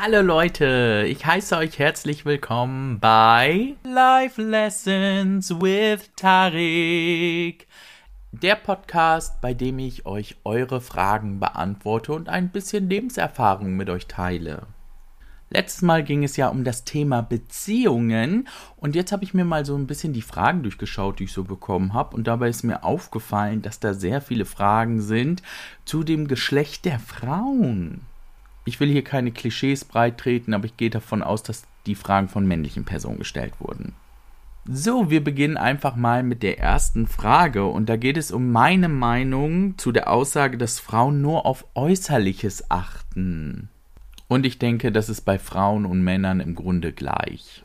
Hallo Leute, ich heiße euch herzlich willkommen bei Life Lessons with Tarik. Der Podcast, bei dem ich euch eure Fragen beantworte und ein bisschen Lebenserfahrung mit euch teile. Letztes Mal ging es ja um das Thema Beziehungen und jetzt habe ich mir mal so ein bisschen die Fragen durchgeschaut, die ich so bekommen habe und dabei ist mir aufgefallen, dass da sehr viele Fragen sind zu dem Geschlecht der Frauen. Ich will hier keine Klischees breittreten, aber ich gehe davon aus, dass die Fragen von männlichen Personen gestellt wurden. So, wir beginnen einfach mal mit der ersten Frage und da geht es um meine Meinung zu der Aussage, dass Frauen nur auf Äußerliches achten. Und ich denke, das ist bei Frauen und Männern im Grunde gleich.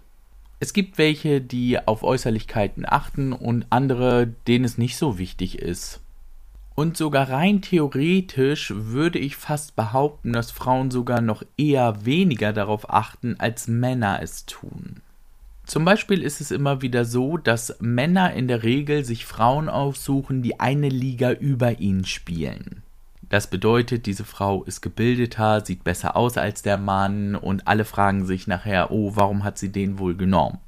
Es gibt welche, die auf Äußerlichkeiten achten und andere, denen es nicht so wichtig ist. Und sogar rein theoretisch würde ich fast behaupten, dass Frauen sogar noch eher weniger darauf achten, als Männer es tun. Zum Beispiel ist es immer wieder so, dass Männer in der Regel sich Frauen aussuchen, die eine Liga über ihnen spielen. Das bedeutet, diese Frau ist gebildeter, sieht besser aus als der Mann und alle fragen sich nachher, oh, warum hat sie den wohl genommen?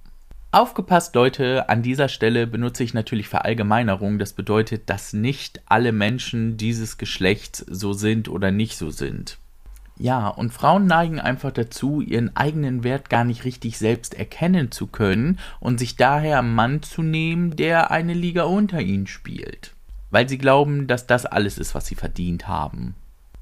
Aufgepasst, Leute, an dieser Stelle benutze ich natürlich Verallgemeinerung. Das bedeutet, dass nicht alle Menschen dieses Geschlechts so sind oder nicht so sind. Ja, und Frauen neigen einfach dazu, ihren eigenen Wert gar nicht richtig selbst erkennen zu können und sich daher einen Mann zu nehmen, der eine Liga unter ihnen spielt weil sie glauben, dass das alles ist, was sie verdient haben.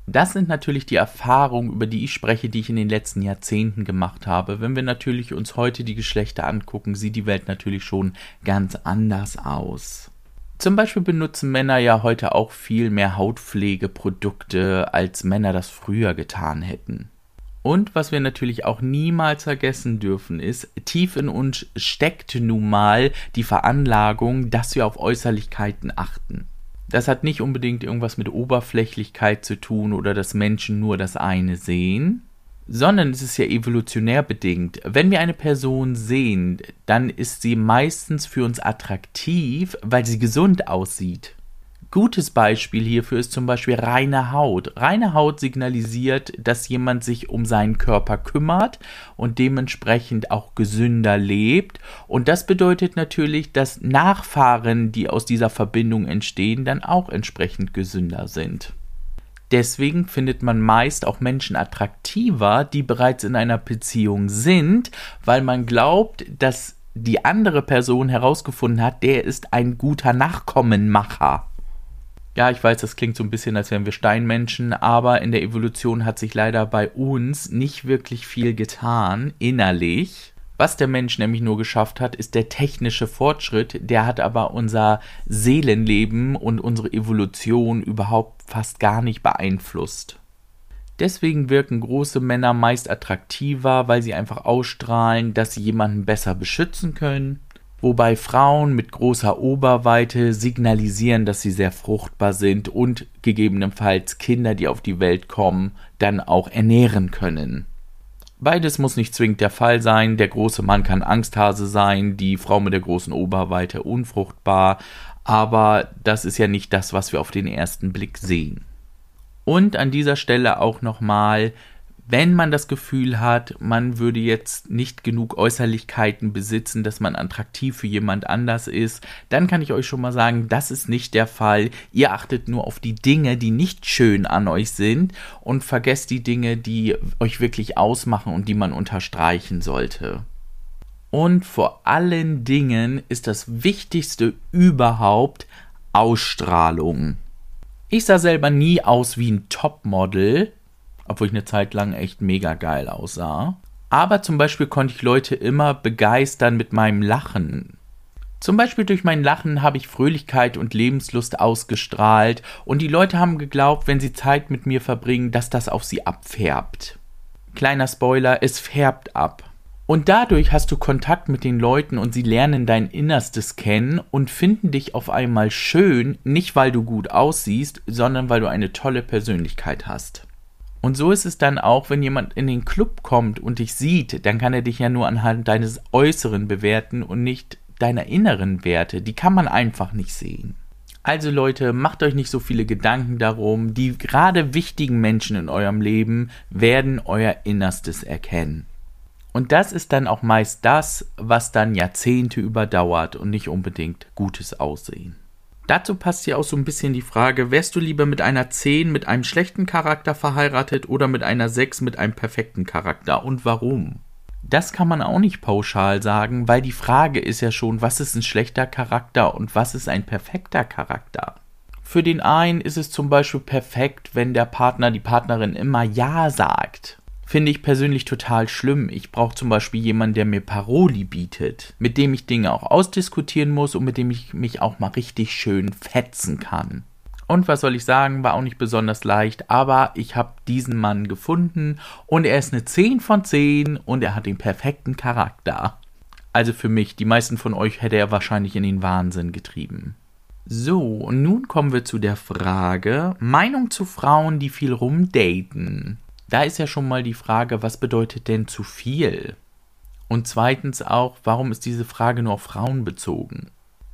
Das sind natürlich die Erfahrungen, über die ich spreche, die ich in den letzten Jahrzehnten gemacht habe. Wenn wir natürlich uns heute die Geschlechter angucken, sieht die Welt natürlich schon ganz anders aus. Zum Beispiel benutzen Männer ja heute auch viel mehr Hautpflegeprodukte, als Männer das früher getan hätten. Und was wir natürlich auch niemals vergessen dürfen, ist, tief in uns steckt nun mal die Veranlagung, dass wir auf Äußerlichkeiten achten. Das hat nicht unbedingt irgendwas mit Oberflächlichkeit zu tun oder dass Menschen nur das eine sehen, sondern es ist ja evolutionär bedingt. Wenn wir eine Person sehen, dann ist sie meistens für uns attraktiv, weil sie gesund aussieht. Gutes Beispiel hierfür ist zum Beispiel reine Haut. Reine Haut signalisiert, dass jemand sich um seinen Körper kümmert und dementsprechend auch gesünder lebt. Und das bedeutet natürlich, dass Nachfahren, die aus dieser Verbindung entstehen, dann auch entsprechend gesünder sind. Deswegen findet man meist auch Menschen attraktiver, die bereits in einer Beziehung sind, weil man glaubt, dass die andere Person herausgefunden hat, der ist ein guter Nachkommenmacher. Ja, ich weiß, das klingt so ein bisschen, als wären wir Steinmenschen, aber in der Evolution hat sich leider bei uns nicht wirklich viel getan, innerlich. Was der Mensch nämlich nur geschafft hat, ist der technische Fortschritt, der hat aber unser Seelenleben und unsere Evolution überhaupt fast gar nicht beeinflusst. Deswegen wirken große Männer meist attraktiver, weil sie einfach ausstrahlen, dass sie jemanden besser beschützen können wobei Frauen mit großer Oberweite signalisieren, dass sie sehr fruchtbar sind und gegebenenfalls Kinder, die auf die Welt kommen, dann auch ernähren können. Beides muss nicht zwingend der Fall sein. Der große Mann kann Angsthase sein, die Frau mit der großen Oberweite unfruchtbar, aber das ist ja nicht das, was wir auf den ersten Blick sehen. Und an dieser Stelle auch nochmal, wenn man das Gefühl hat, man würde jetzt nicht genug Äußerlichkeiten besitzen, dass man attraktiv für jemand anders ist, dann kann ich euch schon mal sagen, das ist nicht der Fall. Ihr achtet nur auf die Dinge, die nicht schön an euch sind und vergesst die Dinge, die euch wirklich ausmachen und die man unterstreichen sollte. Und vor allen Dingen ist das Wichtigste überhaupt Ausstrahlung. Ich sah selber nie aus wie ein Topmodel, obwohl ich eine Zeit lang echt mega geil aussah. Aber zum Beispiel konnte ich Leute immer begeistern mit meinem Lachen. Zum Beispiel durch mein Lachen habe ich Fröhlichkeit und Lebenslust ausgestrahlt und die Leute haben geglaubt, wenn sie Zeit mit mir verbringen, dass das auf sie abfärbt. Kleiner Spoiler, es färbt ab. Und dadurch hast du Kontakt mit den Leuten und sie lernen dein Innerstes kennen und finden dich auf einmal schön, nicht weil du gut aussiehst, sondern weil du eine tolle Persönlichkeit hast. Und so ist es dann auch, wenn jemand in den Club kommt und dich sieht, dann kann er dich ja nur anhand deines Äußeren bewerten und nicht deiner inneren Werte. Die kann man einfach nicht sehen. Also Leute, macht euch nicht so viele Gedanken darum. Die gerade wichtigen Menschen in eurem Leben werden euer Innerstes erkennen. Und das ist dann auch meist das, was dann Jahrzehnte überdauert und nicht unbedingt gutes Aussehen. Dazu passt ja auch so ein bisschen die Frage, wärst du lieber mit einer 10 mit einem schlechten Charakter verheiratet oder mit einer 6 mit einem perfekten Charakter und warum? Das kann man auch nicht pauschal sagen, weil die Frage ist ja schon, was ist ein schlechter Charakter und was ist ein perfekter Charakter? Für den einen ist es zum Beispiel perfekt, wenn der Partner, die Partnerin immer Ja sagt finde ich persönlich total schlimm. Ich brauche zum Beispiel jemanden, der mir Paroli bietet, mit dem ich Dinge auch ausdiskutieren muss und mit dem ich mich auch mal richtig schön fetzen kann. Und was soll ich sagen, war auch nicht besonders leicht, aber ich habe diesen Mann gefunden und er ist eine 10 von 10 und er hat den perfekten Charakter. Also für mich, die meisten von euch hätte er wahrscheinlich in den Wahnsinn getrieben. So, und nun kommen wir zu der Frage Meinung zu Frauen, die viel rumdaten. Da ist ja schon mal die Frage, was bedeutet denn zu viel? Und zweitens auch, warum ist diese Frage nur auf Frauen bezogen?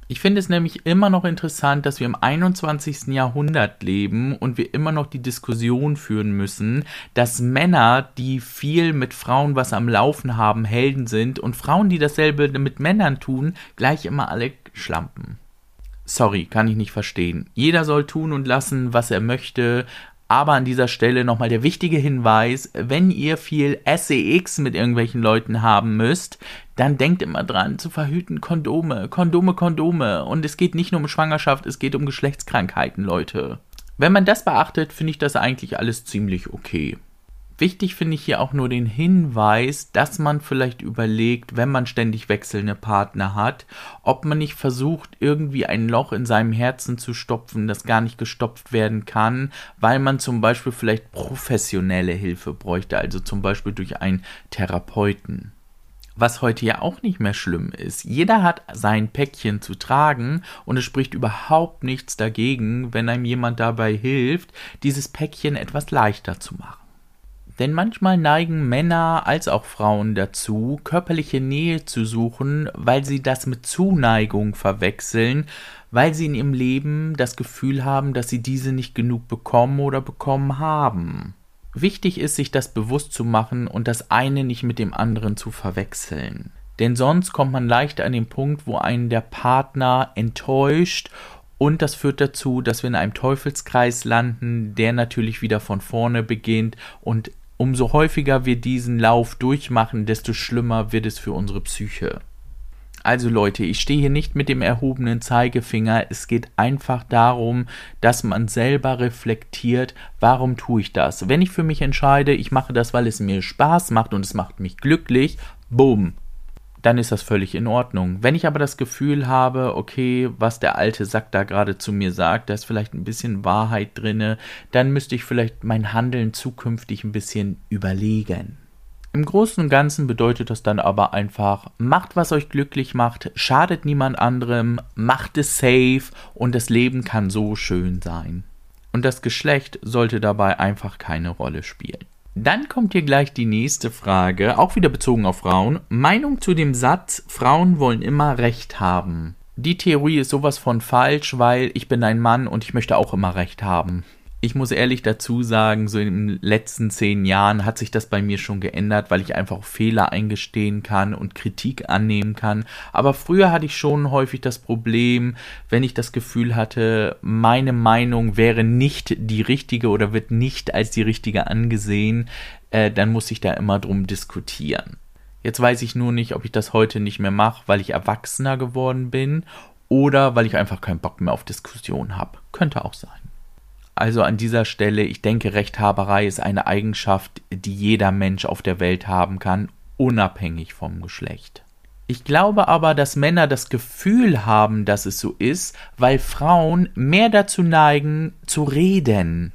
Ich finde es nämlich immer noch interessant, dass wir im 21. Jahrhundert leben und wir immer noch die Diskussion führen müssen, dass Männer, die viel mit Frauen was am Laufen haben, Helden sind und Frauen, die dasselbe mit Männern tun, gleich immer alle Schlampen. Sorry, kann ich nicht verstehen. Jeder soll tun und lassen, was er möchte, aber an dieser Stelle nochmal der wichtige Hinweis, wenn ihr viel SEX mit irgendwelchen Leuten haben müsst, dann denkt immer dran zu verhüten Kondome, Kondome, Kondome. Und es geht nicht nur um Schwangerschaft, es geht um Geschlechtskrankheiten, Leute. Wenn man das beachtet, finde ich das eigentlich alles ziemlich okay. Wichtig finde ich hier auch nur den Hinweis, dass man vielleicht überlegt, wenn man ständig wechselnde Partner hat, ob man nicht versucht, irgendwie ein Loch in seinem Herzen zu stopfen, das gar nicht gestopft werden kann, weil man zum Beispiel vielleicht professionelle Hilfe bräuchte, also zum Beispiel durch einen Therapeuten. Was heute ja auch nicht mehr schlimm ist. Jeder hat sein Päckchen zu tragen und es spricht überhaupt nichts dagegen, wenn einem jemand dabei hilft, dieses Päckchen etwas leichter zu machen. Denn manchmal neigen Männer als auch Frauen dazu, körperliche Nähe zu suchen, weil sie das mit Zuneigung verwechseln, weil sie in ihrem Leben das Gefühl haben, dass sie diese nicht genug bekommen oder bekommen haben. Wichtig ist, sich das bewusst zu machen und das eine nicht mit dem anderen zu verwechseln. Denn sonst kommt man leicht an den Punkt, wo einen der Partner enttäuscht und das führt dazu, dass wir in einem Teufelskreis landen, der natürlich wieder von vorne beginnt und Umso häufiger wir diesen Lauf durchmachen, desto schlimmer wird es für unsere Psyche. Also Leute, ich stehe hier nicht mit dem erhobenen Zeigefinger, es geht einfach darum, dass man selber reflektiert, warum tue ich das? Wenn ich für mich entscheide, ich mache das, weil es mir Spaß macht und es macht mich glücklich, boom, dann ist das völlig in Ordnung. Wenn ich aber das Gefühl habe, okay, was der alte Sack da gerade zu mir sagt, da ist vielleicht ein bisschen Wahrheit drinne, dann müsste ich vielleicht mein Handeln zukünftig ein bisschen überlegen. Im Großen und Ganzen bedeutet das dann aber einfach, macht, was euch glücklich macht, schadet niemand anderem, macht es safe und das Leben kann so schön sein. Und das Geschlecht sollte dabei einfach keine Rolle spielen. Dann kommt hier gleich die nächste Frage, auch wieder bezogen auf Frauen. Meinung zu dem Satz, Frauen wollen immer Recht haben. Die Theorie ist sowas von falsch, weil ich bin ein Mann und ich möchte auch immer Recht haben ich muss ehrlich dazu sagen, so in den letzten zehn Jahren hat sich das bei mir schon geändert, weil ich einfach Fehler eingestehen kann und Kritik annehmen kann. Aber früher hatte ich schon häufig das Problem, wenn ich das Gefühl hatte, meine Meinung wäre nicht die richtige oder wird nicht als die richtige angesehen, äh, dann muss ich da immer drum diskutieren. Jetzt weiß ich nur nicht, ob ich das heute nicht mehr mache, weil ich erwachsener geworden bin oder weil ich einfach keinen Bock mehr auf Diskussion habe. Könnte auch sein. Also an dieser Stelle, ich denke, Rechthaberei ist eine Eigenschaft, die jeder Mensch auf der Welt haben kann, unabhängig vom Geschlecht. Ich glaube aber, dass Männer das Gefühl haben, dass es so ist, weil Frauen mehr dazu neigen, zu reden.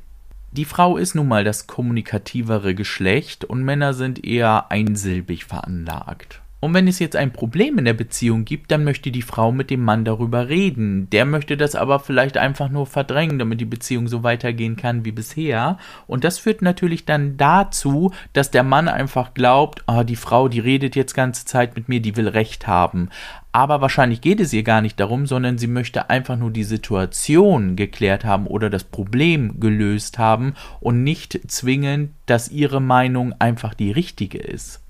Die Frau ist nun mal das kommunikativere Geschlecht und Männer sind eher einsilbig veranlagt. Und wenn es jetzt ein Problem in der Beziehung gibt, dann möchte die Frau mit dem Mann darüber reden. Der möchte das aber vielleicht einfach nur verdrängen, damit die Beziehung so weitergehen kann wie bisher. Und das führt natürlich dann dazu, dass der Mann einfach glaubt, ah, die Frau, die redet jetzt ganze Zeit mit mir, die will Recht haben. Aber wahrscheinlich geht es ihr gar nicht darum, sondern sie möchte einfach nur die Situation geklärt haben oder das Problem gelöst haben und nicht zwingend, dass ihre Meinung einfach die richtige ist.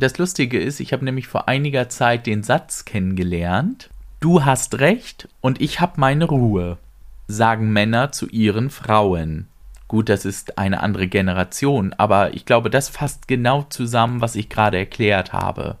Das Lustige ist, ich habe nämlich vor einiger Zeit den Satz kennengelernt, du hast recht und ich habe meine Ruhe, sagen Männer zu ihren Frauen. Gut, das ist eine andere Generation, aber ich glaube, das fasst genau zusammen, was ich gerade erklärt habe.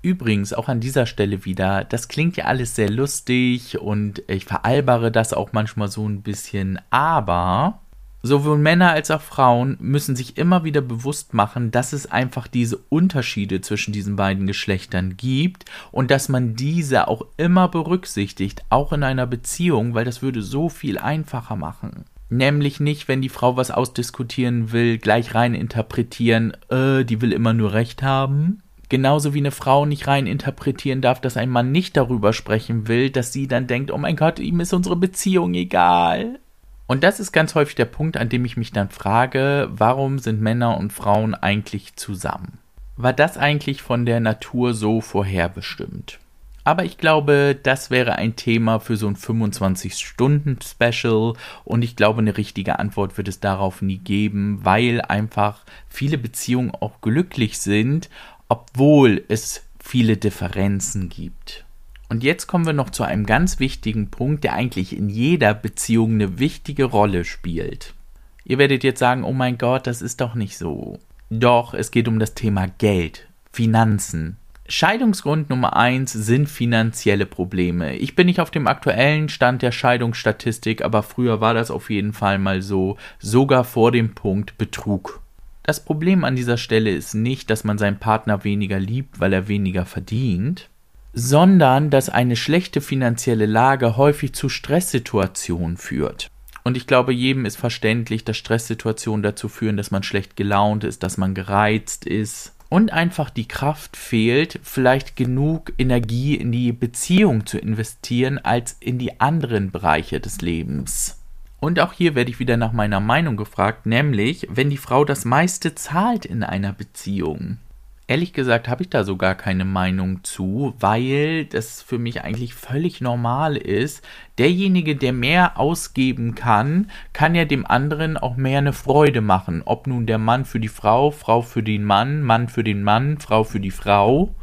Übrigens, auch an dieser Stelle wieder, das klingt ja alles sehr lustig und ich veralbere das auch manchmal so ein bisschen, aber Sowohl Männer als auch Frauen müssen sich immer wieder bewusst machen, dass es einfach diese Unterschiede zwischen diesen beiden Geschlechtern gibt und dass man diese auch immer berücksichtigt, auch in einer Beziehung, weil das würde so viel einfacher machen. Nämlich nicht, wenn die Frau was ausdiskutieren will, gleich rein interpretieren, äh, die will immer nur Recht haben. Genauso wie eine Frau nicht rein interpretieren darf, dass ein Mann nicht darüber sprechen will, dass sie dann denkt, oh mein Gott, ihm ist unsere Beziehung egal. Und das ist ganz häufig der Punkt, an dem ich mich dann frage, warum sind Männer und Frauen eigentlich zusammen? War das eigentlich von der Natur so vorherbestimmt? Aber ich glaube, das wäre ein Thema für so ein 25-Stunden-Special und ich glaube, eine richtige Antwort wird es darauf nie geben, weil einfach viele Beziehungen auch glücklich sind, obwohl es viele Differenzen gibt. Und jetzt kommen wir noch zu einem ganz wichtigen Punkt, der eigentlich in jeder Beziehung eine wichtige Rolle spielt. Ihr werdet jetzt sagen, oh mein Gott, das ist doch nicht so. Doch, es geht um das Thema Geld, Finanzen. Scheidungsgrund Nummer eins sind finanzielle Probleme. Ich bin nicht auf dem aktuellen Stand der Scheidungsstatistik, aber früher war das auf jeden Fall mal so, sogar vor dem Punkt Betrug. Das Problem an dieser Stelle ist nicht, dass man seinen Partner weniger liebt, weil er weniger verdient, sondern dass eine schlechte finanzielle Lage häufig zu Stresssituationen führt. Und ich glaube, jedem ist verständlich, dass Stresssituationen dazu führen, dass man schlecht gelaunt ist, dass man gereizt ist und einfach die Kraft fehlt, vielleicht genug Energie in die Beziehung zu investieren, als in die anderen Bereiche des Lebens. Und auch hier werde ich wieder nach meiner Meinung gefragt, nämlich wenn die Frau das meiste zahlt in einer Beziehung, Ehrlich gesagt habe ich da so gar keine Meinung zu, weil das für mich eigentlich völlig normal ist. Derjenige, der mehr ausgeben kann, kann ja dem anderen auch mehr eine Freude machen. Ob nun der Mann für die Frau, Frau für den Mann, Mann für den Mann, Frau für die Frau.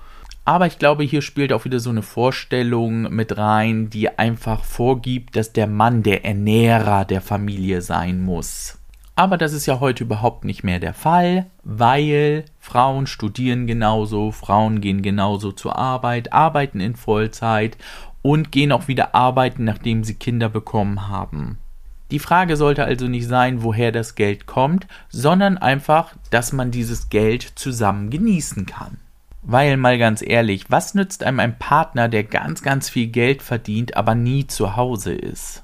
Aber ich glaube, hier spielt auch wieder so eine Vorstellung mit rein, die einfach vorgibt, dass der Mann der Ernährer der Familie sein muss. Aber das ist ja heute überhaupt nicht mehr der Fall, weil Frauen studieren genauso, Frauen gehen genauso zur Arbeit, arbeiten in Vollzeit und gehen auch wieder arbeiten, nachdem sie Kinder bekommen haben. Die Frage sollte also nicht sein, woher das Geld kommt, sondern einfach, dass man dieses Geld zusammen genießen kann. Weil mal ganz ehrlich, was nützt einem ein Partner, der ganz, ganz viel Geld verdient, aber nie zu Hause ist?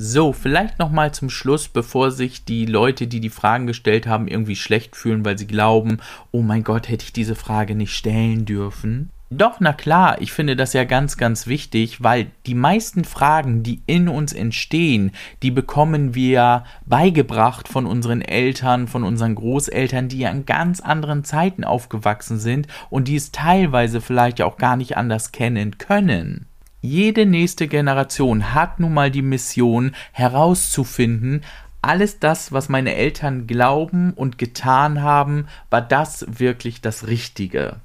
So, vielleicht noch mal zum Schluss, bevor sich die Leute, die die Fragen gestellt haben, irgendwie schlecht fühlen, weil sie glauben, oh mein Gott, hätte ich diese Frage nicht stellen dürfen. Doch, na klar, ich finde das ja ganz, ganz wichtig, weil die meisten Fragen, die in uns entstehen, die bekommen wir beigebracht von unseren Eltern, von unseren Großeltern, die ja in ganz anderen Zeiten aufgewachsen sind und die es teilweise vielleicht auch gar nicht anders kennen können. Jede nächste Generation hat nun mal die Mission herauszufinden, alles das, was meine Eltern glauben und getan haben, war das wirklich das Richtige.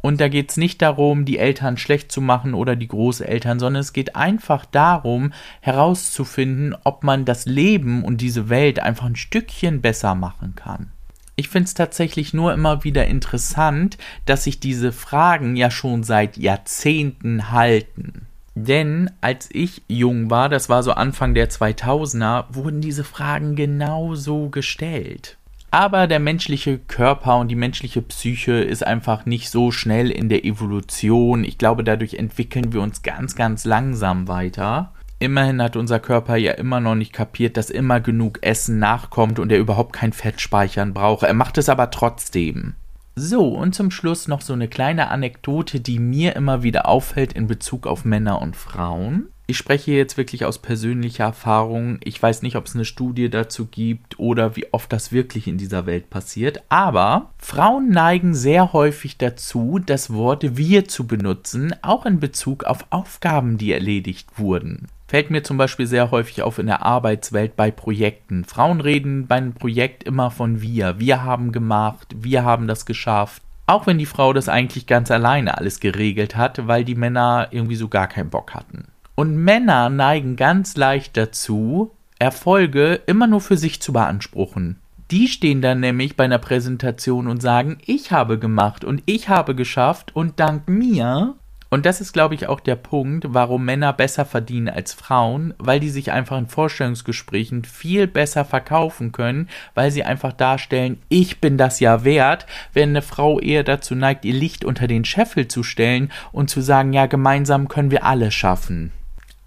Und da geht es nicht darum, die Eltern schlecht zu machen oder die Großeltern, sondern es geht einfach darum, herauszufinden, ob man das Leben und diese Welt einfach ein Stückchen besser machen kann. Ich finde es tatsächlich nur immer wieder interessant, dass sich diese Fragen ja schon seit Jahrzehnten halten. Denn als ich jung war, das war so Anfang der 2000er, wurden diese Fragen genauso gestellt. Aber der menschliche Körper und die menschliche Psyche ist einfach nicht so schnell in der Evolution. Ich glaube, dadurch entwickeln wir uns ganz, ganz langsam weiter. Immerhin hat unser Körper ja immer noch nicht kapiert, dass immer genug Essen nachkommt und er überhaupt kein Fett speichern braucht. Er macht es aber trotzdem. So, und zum Schluss noch so eine kleine Anekdote, die mir immer wieder auffällt in Bezug auf Männer und Frauen. Ich spreche jetzt wirklich aus persönlicher Erfahrung. Ich weiß nicht, ob es eine Studie dazu gibt oder wie oft das wirklich in dieser Welt passiert. Aber Frauen neigen sehr häufig dazu, das Wort wir zu benutzen, auch in Bezug auf Aufgaben, die erledigt wurden. Fällt mir zum Beispiel sehr häufig auf in der Arbeitswelt bei Projekten. Frauen reden beim Projekt immer von wir. Wir haben gemacht, wir haben das geschafft. Auch wenn die Frau das eigentlich ganz alleine alles geregelt hat, weil die Männer irgendwie so gar keinen Bock hatten. Und Männer neigen ganz leicht dazu, Erfolge immer nur für sich zu beanspruchen. Die stehen dann nämlich bei einer Präsentation und sagen, ich habe gemacht und ich habe geschafft und dank mir und das ist, glaube ich, auch der Punkt, warum Männer besser verdienen als Frauen, weil die sich einfach in Vorstellungsgesprächen viel besser verkaufen können, weil sie einfach darstellen, ich bin das ja wert, wenn eine Frau eher dazu neigt, ihr Licht unter den Scheffel zu stellen und zu sagen, ja, gemeinsam können wir alles schaffen.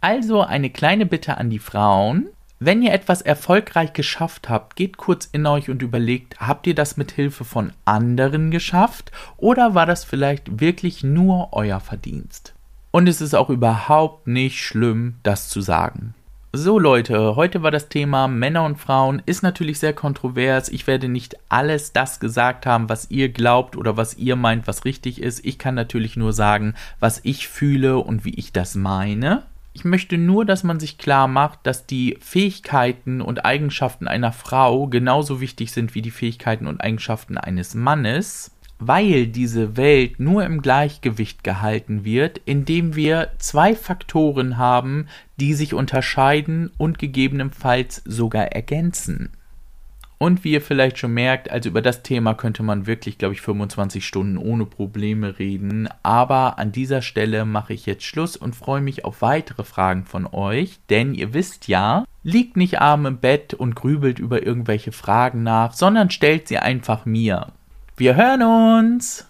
Also eine kleine Bitte an die Frauen, wenn ihr etwas erfolgreich geschafft habt, geht kurz in euch und überlegt, habt ihr das mit Hilfe von anderen geschafft oder war das vielleicht wirklich nur euer Verdienst? Und es ist auch überhaupt nicht schlimm, das zu sagen. So Leute, heute war das Thema Männer und Frauen, ist natürlich sehr kontrovers. Ich werde nicht alles das gesagt haben, was ihr glaubt oder was ihr meint, was richtig ist. Ich kann natürlich nur sagen, was ich fühle und wie ich das meine. Ich möchte nur, dass man sich klar macht, dass die Fähigkeiten und Eigenschaften einer Frau genauso wichtig sind wie die Fähigkeiten und Eigenschaften eines Mannes, weil diese Welt nur im Gleichgewicht gehalten wird, indem wir zwei Faktoren haben, die sich unterscheiden und gegebenenfalls sogar ergänzen. Und wie ihr vielleicht schon merkt, also über das Thema könnte man wirklich, glaube ich, 25 Stunden ohne Probleme reden. Aber an dieser Stelle mache ich jetzt Schluss und freue mich auf weitere Fragen von euch. Denn ihr wisst ja, liegt nicht arm im Bett und grübelt über irgendwelche Fragen nach, sondern stellt sie einfach mir. Wir hören uns!